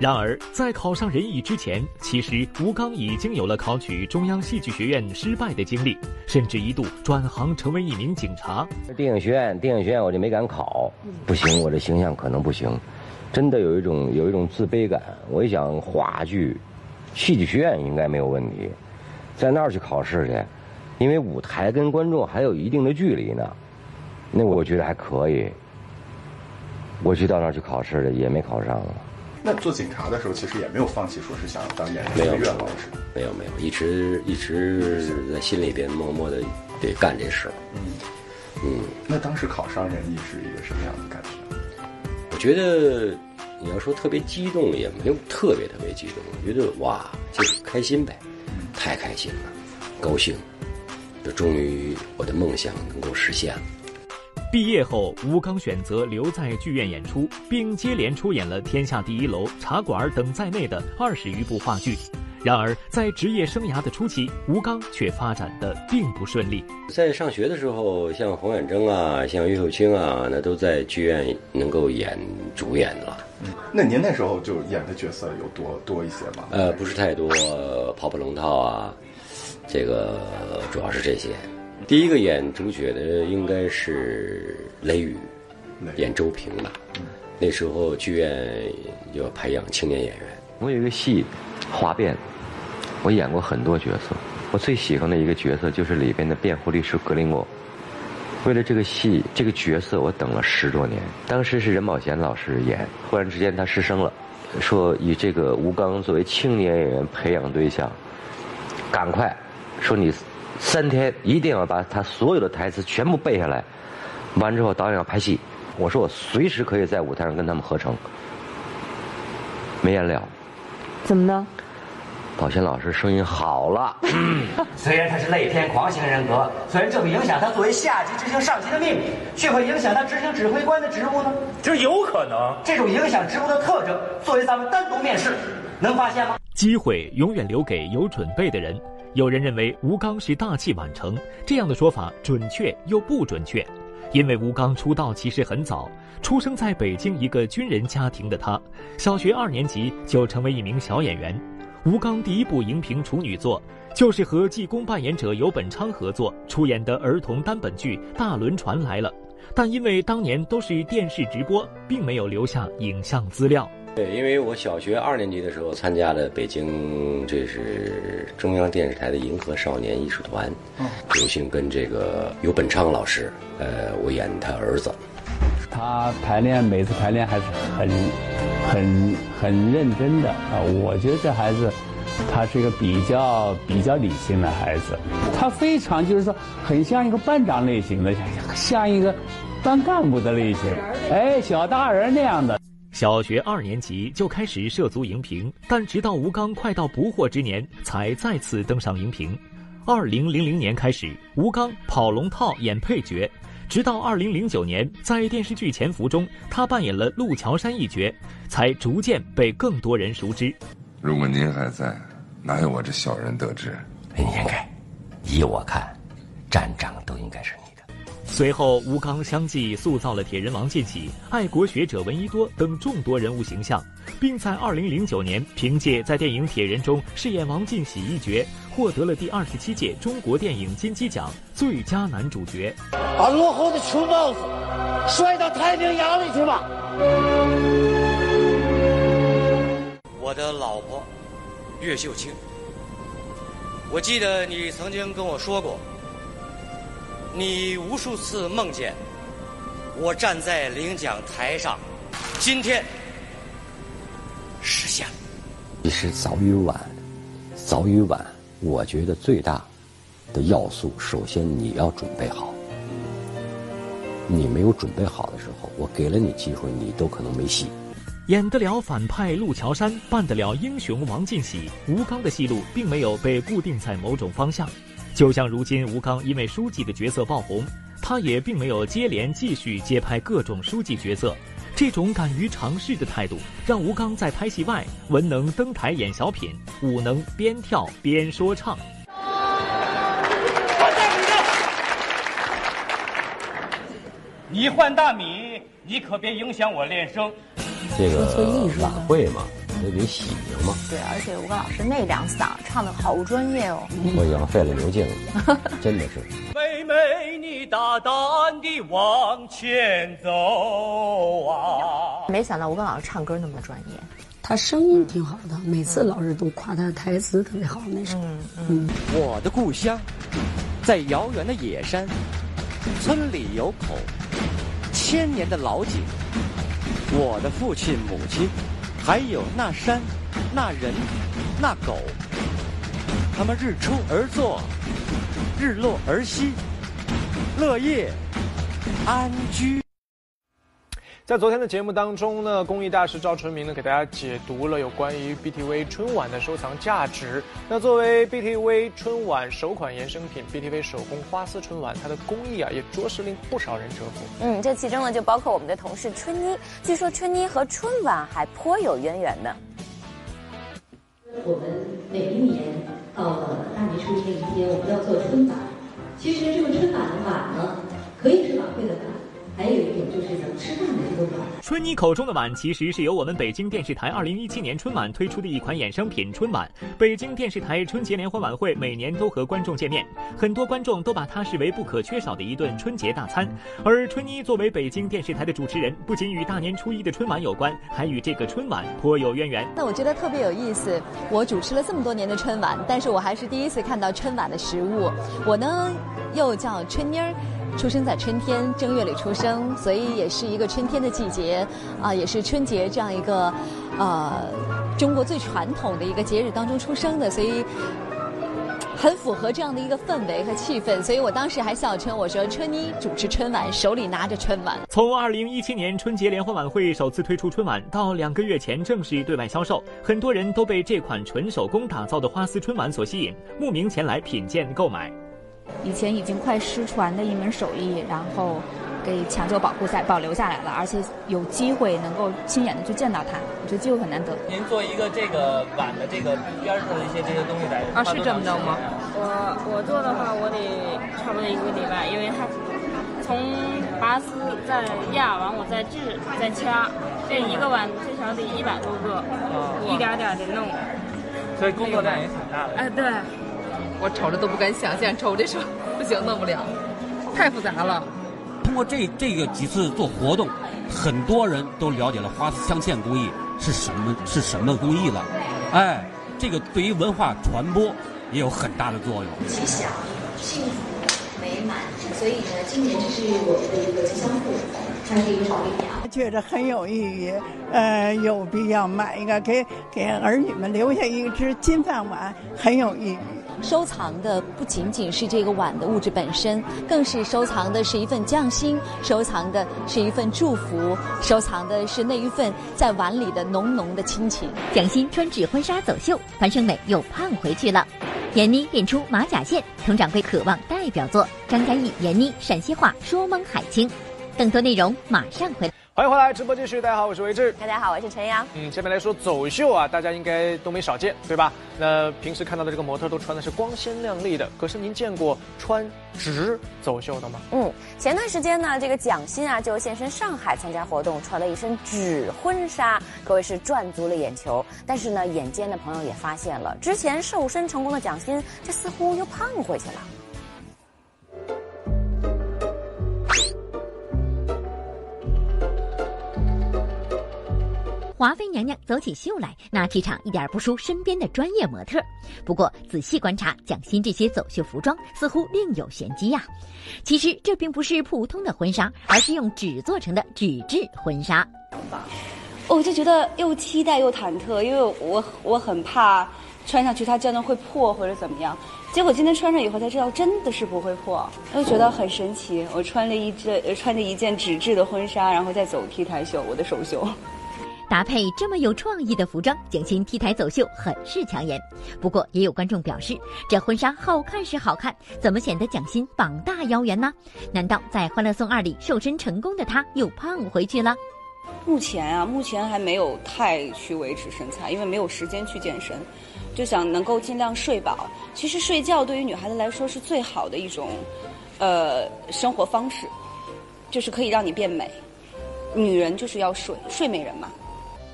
然而，在考上人艺之前，其实吴刚已经有了考取中央戏剧学院失败的经历，甚至一度转行成为一名警察。电影学院，电影学院我就没敢考，不行，我这形象可能不行，真的有一种有一种自卑感。我一想，话剧，戏剧学院应该没有问题，在那儿去考试去，因为舞台跟观众还有一定的距离呢，那我觉得还可以。我去到那儿去考试的，也没考上。那做警察的时候，其实也没有放弃，说是想当演员的愿望，是没有没有，一直一直在心里边默默的得干这事儿。嗯嗯。那当时考上人艺是一个什么样的感觉？我觉得你要说特别激动，也没有特别特别激动。我觉得哇，就是开心呗，太开心了，高兴，就终于我的梦想能够实现了。毕业后，吴刚选择留在剧院演出，并接连出演了《天下第一楼》《茶馆》等在内的二十余部话剧。然而，在职业生涯的初期，吴刚却发展的并不顺利。在上学的时候，像洪远征啊，像于秀清啊，那都在剧院能够演主演了。嗯，那您那时候就演的角色有多多一些吗？呃，不是太多，跑跑龙套啊，这个主要是这些。第一个演主角的应该是雷雨，演周平的。那时候剧院要培养青年演员。我有一个戏，《哗变》，我演过很多角色。我最喜欢的一个角色就是里边的辩护律师格林沃。为了这个戏，这个角色我等了十多年。当时是任宝贤老师演，忽然之间他失声了，说以这个吴刚作为青年演员培养对象，赶快，说你三天一定要把他所有的台词全部背下来。完之后导演要拍戏，我说我随时可以在舞台上跟他们合成。没演了。怎么呢？宝贤老师声音好了。<laughs> 虽然他是类天狂型人格，虽然这会影响他作为下级执行上级的命令，却会影响他执行指挥官的职务呢？这有可能。这种影响职务的特征，作为咱们单独面试，能发现吗？机会永远留给有准备的人。有人认为吴刚是大器晚成，这样的说法准确又不准确，因为吴刚出道其实很早。出生在北京一个军人家庭的他，小学二年级就成为一名小演员。吴刚第一部荧屏处女作，就是和济公扮演者游本昌合作出演的儿童单本剧《大轮船来了》，但因为当年都是电视直播，并没有留下影像资料。对，因为我小学二年级的时候参加了北京，这是中央电视台的银河少年艺术团，有幸跟这个游本昌老师，呃，我演他儿子。他排练每次排练还是很、很、很认真的啊！我觉得这孩子，他是一个比较比较理性的孩子，他非常就是说很像一个班长类型的，像一个班干部的类型，哎，小大人那样的。小学二年级就开始涉足荧屏，但直到吴刚快到不惑之年，才再次登上荧屏。二零零零年开始，吴刚跑龙套演配角。直到二零零九年，在电视剧《潜伏》中，他扮演了陆桥山一角，才逐渐被更多人熟知。如果您还在，哪有我这小人得志？应该，依我看，站长都应该是。随后，吴刚相继塑造了铁人王进喜、爱国学者闻一多等众多人物形象，并在二零零九年凭借在电影《铁人》中饰演王进喜一角。获得了第二十七届中国电影金鸡奖最佳男主角。把落后的穷帽子摔到太平洋里去吧！我的老婆岳秀清，我记得你曾经跟我说过，你无数次梦见我站在领奖台上，今天实现了。其实早与晚，早与晚。我觉得最大的要素，首先你要准备好。你没有准备好的时候，我给了你机会，你都可能没戏。演得了反派陆桥山，扮得了英雄王进喜，吴刚的戏路并没有被固定在某种方向。就像如今吴刚因为书记的角色爆红，他也并没有接连继续接拍各种书记角色。这种敢于尝试的态度，让吴刚在拍戏外，文能登台演小品，武能边跳边说唱。你换大米，你可别影响我练声。这个晚会嘛，得得喜庆嘛。对，而且吴刚老师那两嗓唱的好专业哦。我养废了牛劲了，真的是。妹妹，你大胆地往前走啊！<laughs> 没想到吴刚老师唱歌那么专业，他声音挺好的，每次老师都夸他的台词特别好。那时候，嗯，我的故乡在遥远的野山，村里有口千年的老井。我的父亲、母亲，还有那山、那人、那狗，他们日出而作，日落而息，乐业安居。在昨天的节目当中呢，公益大师赵春明呢给大家解读了有关于 BTV 春晚的收藏价值。那作为 BTV 春晚首款衍生品，BTV 手工花丝春晚，它的工艺啊也着实令不少人折服。嗯，这其中呢就包括我们的同事春妮，据说春妮和春晚还颇有渊源呢。我们。每一年到了大年初一那一天，我们要做春晚。其实这个春晚的晚呢，可以是晚会的晚，还有一种就是咱们吃饭的这个碗。春妮口中的碗，其实是由我们北京电视台2017年春晚推出的一款衍生品——春晚。北京电视台春节联欢晚会每年都和观众见面，很多观众都把它视为不可缺少的一顿春节大餐。而春妮作为北京电视台的主持人，不仅与大年初一的春晚有关，还与这个春晚颇有渊源。那我觉得特别有意思。我主持了这么多年的春晚，但是我还是第一次看到春晚的食物。我呢，又叫春妮儿。出生在春天，正月里出生，所以也是一个春天的季节，啊，也是春节这样一个，呃，中国最传统的一个节日当中出生的，所以很符合这样的一个氛围和气氛。所以我当时还笑称我说春妮主持春晚，手里拿着春晚。从二零一七年春节联欢晚会首次推出春晚到两个月前正式对外销售，很多人都被这款纯手工打造的花丝春晚所吸引，慕名前来品鉴购买。以前已经快失传的一门手艺，然后给抢救保护下保留下来了，而且有机会能够亲眼的去见到它，我觉得机会很难得。您做一个这个碗的这个边上的一些这些东西来啊，是这么着吗？我我做的话，我得差不多一个礼拜，因为它从拔丝再压完，我再制再掐，这一个碗最少得一百多个，一点点的弄，所以工作量也挺大的。哎，对。我瞅着都不敢想象，瞅着说不行，弄不了，太复杂了。通过这这个几次做活动，很多人都了解了花丝镶嵌工艺是什么是什么工艺了。哎，这个对于文化传播也有很大的作用。吉祥、幸福、美满，所以呢，今年这是我们的一个吉祥物，觉得很有意义，呃，有必要买一个给给儿女们留下一只金饭碗，很有意义。收藏的不仅仅是这个碗的物质本身，更是收藏的是一份匠心，收藏的是一份祝福，收藏的是那一份在碗里的浓浓的亲情。蒋欣穿纸婚纱走秀，樊胜美又胖回去了。闫妮练出马甲线，佟掌柜渴望代表作。张嘉译、闫妮陕西话说蒙海清。更多内容马上回来。欢迎回来，直播继续。大家好，我是维志。大家好，我是陈阳。嗯，下面来说走秀啊，大家应该都没少见，对吧？那平时看到的这个模特都穿的是光鲜亮丽的，可是您见过穿纸走秀的吗？嗯，前段时间呢，这个蒋欣啊就现身上海参加活动，穿了一身纸婚纱，可谓是赚足了眼球。但是呢，眼尖的朋友也发现了，之前瘦身成功的蒋欣，这似乎又胖回去了。华妃娘娘走起秀来，那气场一点不输身边的专业模特。不过仔细观察蒋欣这些走秀服装，似乎另有玄机呀。其实这并不是普通的婚纱，而是用纸做成的纸质婚纱。我就觉得又期待又忐忑，因为我我很怕穿上去它真的会破或者怎么样。结果今天穿上以后才知道，真的是不会破，我就觉得很神奇。我穿了一件穿着一件纸质的婚纱，然后再走 T 台秀，我的首秀。搭配这么有创意的服装，蒋欣 T 台走秀很是抢眼。不过也有观众表示，这婚纱好看是好看，怎么显得蒋欣膀大腰圆呢？难道在《欢乐颂二》里瘦身成功的她又胖回去了？目前啊，目前还没有太去维持身材，因为没有时间去健身，就想能够尽量睡饱。其实睡觉对于女孩子来说是最好的一种，呃，生活方式，就是可以让你变美。女人就是要睡，睡美人嘛。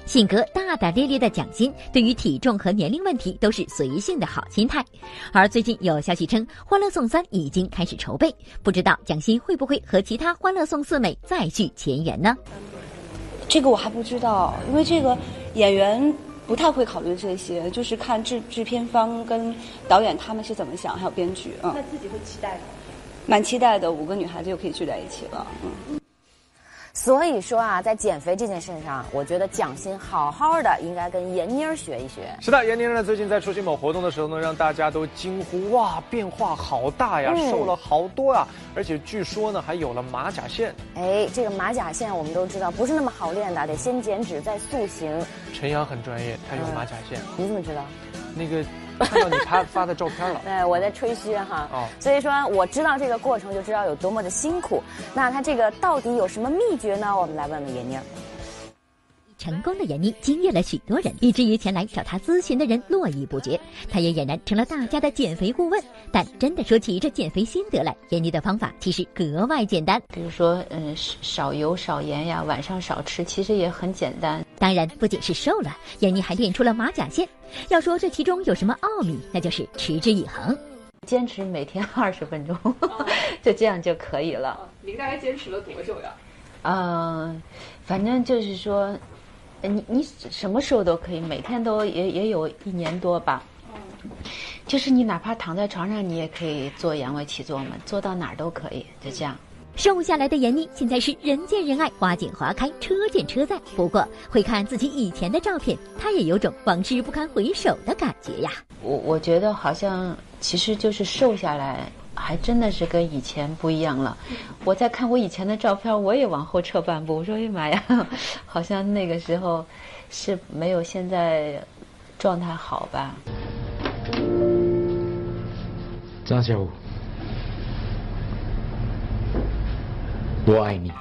性格大大咧咧的蒋欣，对于体重和年龄问题都是随性的好心态。而最近有消息称，《欢乐颂三》已经开始筹备，不知道蒋欣会不会和其他《欢乐颂》四美再续前缘呢？这个我还不知道，因为这个演员不太会考虑这些，就是看制制片方跟导演他们是怎么想，还有编剧嗯。他自己会期待的，蛮期待的，五个女孩子又可以聚在一起了，嗯。所以说啊，在减肥这件事上，我觉得蒋欣好好的应该跟闫妮儿学一学。是的，闫妮儿呢最近在出席某活动的时候呢，让大家都惊呼哇，变化好大呀，瘦了好多啊，而且据说呢还有了马甲线。哎，这个马甲线我们都知道不是那么好练的，得先减脂再塑形。陈阳很专业，他有马甲线。你怎么知道？那个。看到你拍发的照片了，对，我在吹嘘哈，哦，所以说我知道这个过程就知道有多么的辛苦。那他这个到底有什么秘诀呢？我们来问问闫妮儿。成功的闫妮惊艳了许多人，以至于前来找她咨询的人络绎不绝。她也俨然成了大家的减肥顾问。但真的说起这减肥心得来，闫妮的方法其实格外简单。比如说，嗯，少油少盐呀，晚上少吃，其实也很简单。当然，不仅是瘦了，闫妮还练出了马甲线。要说这其中有什么奥秘，那就是持之以恒。坚持每天二十分钟，<laughs> 就这样就可以了。您大概坚持了多久呀？嗯，反正就是说，你你什么时候都可以，每天都也也有一年多吧。就是你哪怕躺在床上，你也可以做仰卧起坐嘛，做到哪儿都可以，就这样。瘦下来的闫妮现在是人见人爱，花见花开，车见车载。不过会看自己以前的照片，她也有种往事不堪回首的感觉呀。我我觉得好像其实就是瘦下来，还真的是跟以前不一样了。我在看我以前的照片，我也往后撤半步，我说：“哎妈呀，<laughs> 好像那个时候是没有现在状态好吧。”张小武。我爱你。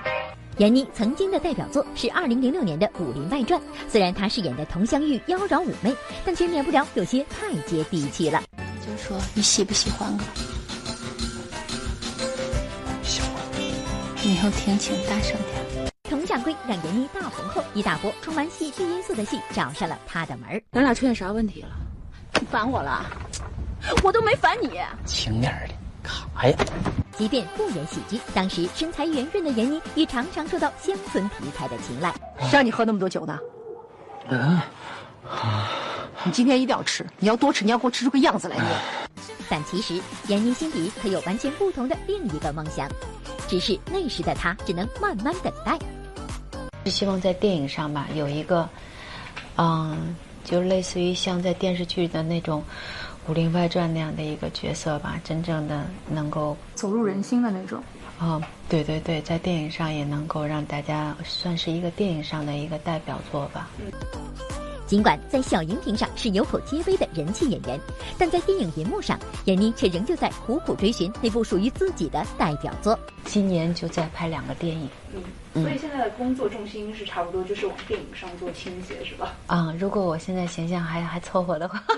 闫妮曾经的代表作是二零零六年的《武林外传》，虽然她饰演的佟湘玉妖娆妩媚，但却免不了有些太接地气了。就是说，你喜不喜欢我？以后天请大声点。佟掌柜让闫妮大红后，一大波充满喜剧因素的戏找上了他的门。咱俩出现啥问题了？你烦我了？我都没烦你。轻点的，干啥呀。即便不演喜剧，当时身材圆润的闫妮也常常受到乡村题材的青睐。让你喝那么多酒呢？嗯，你今天一定要吃，你要多吃，你要给我吃出个样子来。你。但其实闫妮心底可有完全不同的另一个梦想，只是那时的他只能慢慢等待。是希望在电影上吧，有一个，嗯，就类似于像在电视剧的那种。《武林外传》那样的一个角色吧，真正的能够走入人心的那种。哦，对对对，在电影上也能够让大家算是一个电影上的一个代表作吧。尽管在小荧屏上是有口皆碑的人气演员，但在电影银幕上，闫妮却仍旧在苦苦追寻那部属于自己的代表作。今年就在拍两个电影。嗯，所以现在的工作重心是差不多就是往电影上做倾斜，是吧？啊，如果我现在形象还还凑合的话。<laughs>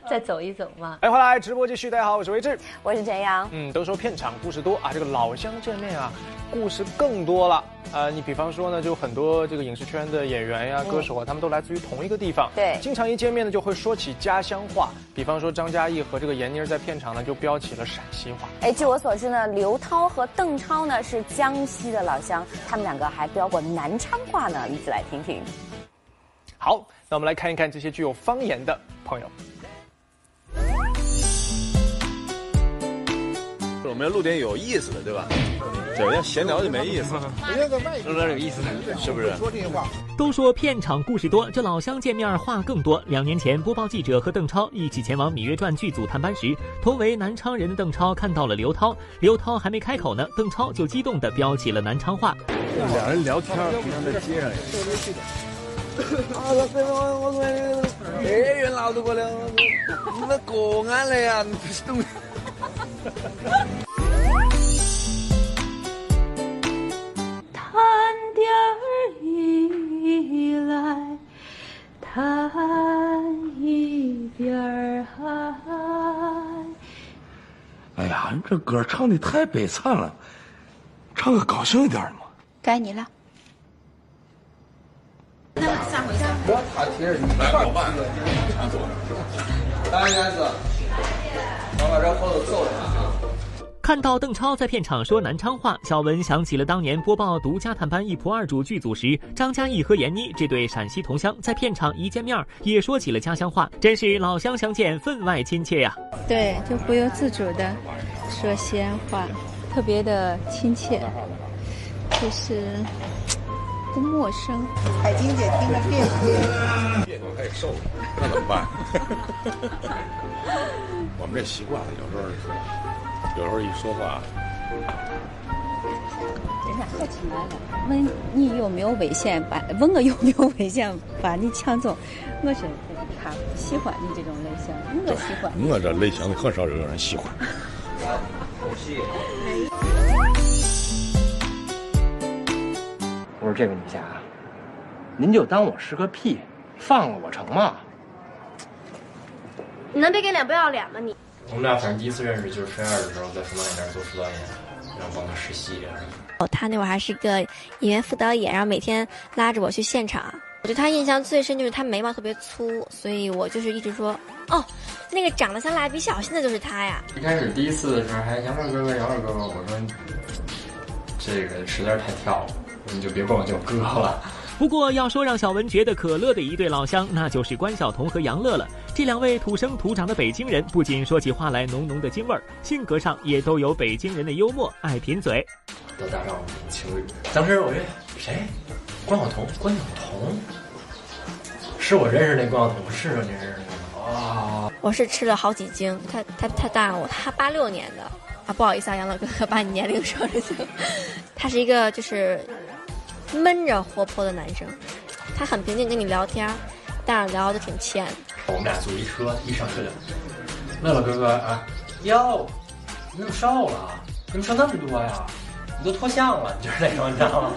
<laughs> 再走一走嘛。欢迎回来，直播继续。大家好，我是魏志，我是陈阳。嗯，都说片场故事多啊，这个老乡见面啊，故事更多了。呃，你比方说呢，就很多这个影视圈的演员呀、歌手啊，他们都来自于同一个地方。对，经常一见面呢，就会说起家乡话。比方说张嘉译和这个闫妮在片场呢，就飙起了陕西话。哎，据我所知呢，刘涛和邓超呢是江西的老乡，他们两个还飙过南昌话呢，一起来听听。好，那我们来看一看这些具有方言的朋友。我们要录点有意思的，对吧？对，要闲聊就没意思。录点有意思的，是不是？都说片场故事多，这老乡见面话更多。两年前，播报记者和邓超一起前往《芈月传》剧组探班时，同为南昌人的邓超看到了刘涛。刘涛还没开口呢，邓超就激动地飙起了南昌话。两人聊天，平常在街上也是。啊，老师，我我我太远了，都过来，你们过安了呀？不是东。谈点儿依来，谈一点儿爱。哎呀，你这歌唱的太悲惨了，唱个高兴一点的嘛。该你了。不要他提着你，来老伴，唱走。来燕子，我看到邓超在片场说南昌话，小文想起了当年播报《独家探班一仆二主》剧组时，张嘉译和闫妮这对陕西同乡在片场一见面也说起了家乡话，真是老乡相见分外亲切呀。对，就不由自主的说西安话，特别的亲切，就是不陌生。海金姐听着别扭，别扭太瘦了，那怎么办？我们这习惯了，有时候是。有时候一说话，人家客气来了，问你有没有危险，把问我有没有危险，把你抢走。我说他喜欢你这种类型，我喜欢。我这类型的很少有人喜欢。<laughs> 这位女侠，您就当我是个屁，放了我成吗？你能别给脸不要脸吗你？我们俩反正第一次认识就是春燕的时候，在副导演那儿做副导演，然后帮他实习。哦，他那会儿还是个演员副导演，然后每天拉着我去现场。我对他印象最深就是他眉毛特别粗，所以我就是一直说，哦，那个长得像蜡笔小新的就是他呀。一开始第一次的时候还杨乐哥哥，杨乐哥哥，我说这个实在是太跳了，你就别管我叫哥了。不过要说让小文觉得可乐的一对老乡，那就是关晓彤和杨乐了。这两位土生土长的北京人，不仅说起话来浓浓的京味儿，性格上也都有北京人的幽默，爱贫嘴。都打招呼情侣，当时我这谁？关晓彤，关晓彤，是我认识那关晓彤，是你认识那个啊？我是吃了好几斤，他他他大我，他八六年的啊，不好意思啊，杨乐哥哥把你年龄说出去。他是一个就是闷着活泼的男生，他很平静跟你聊天，但是聊的挺欠。我们俩坐一车，一上车就乐乐哥哥啊，哟，你怎么瘦了？怎么瘦那么多呀？你都脱相了，你就是那种，你知道吗？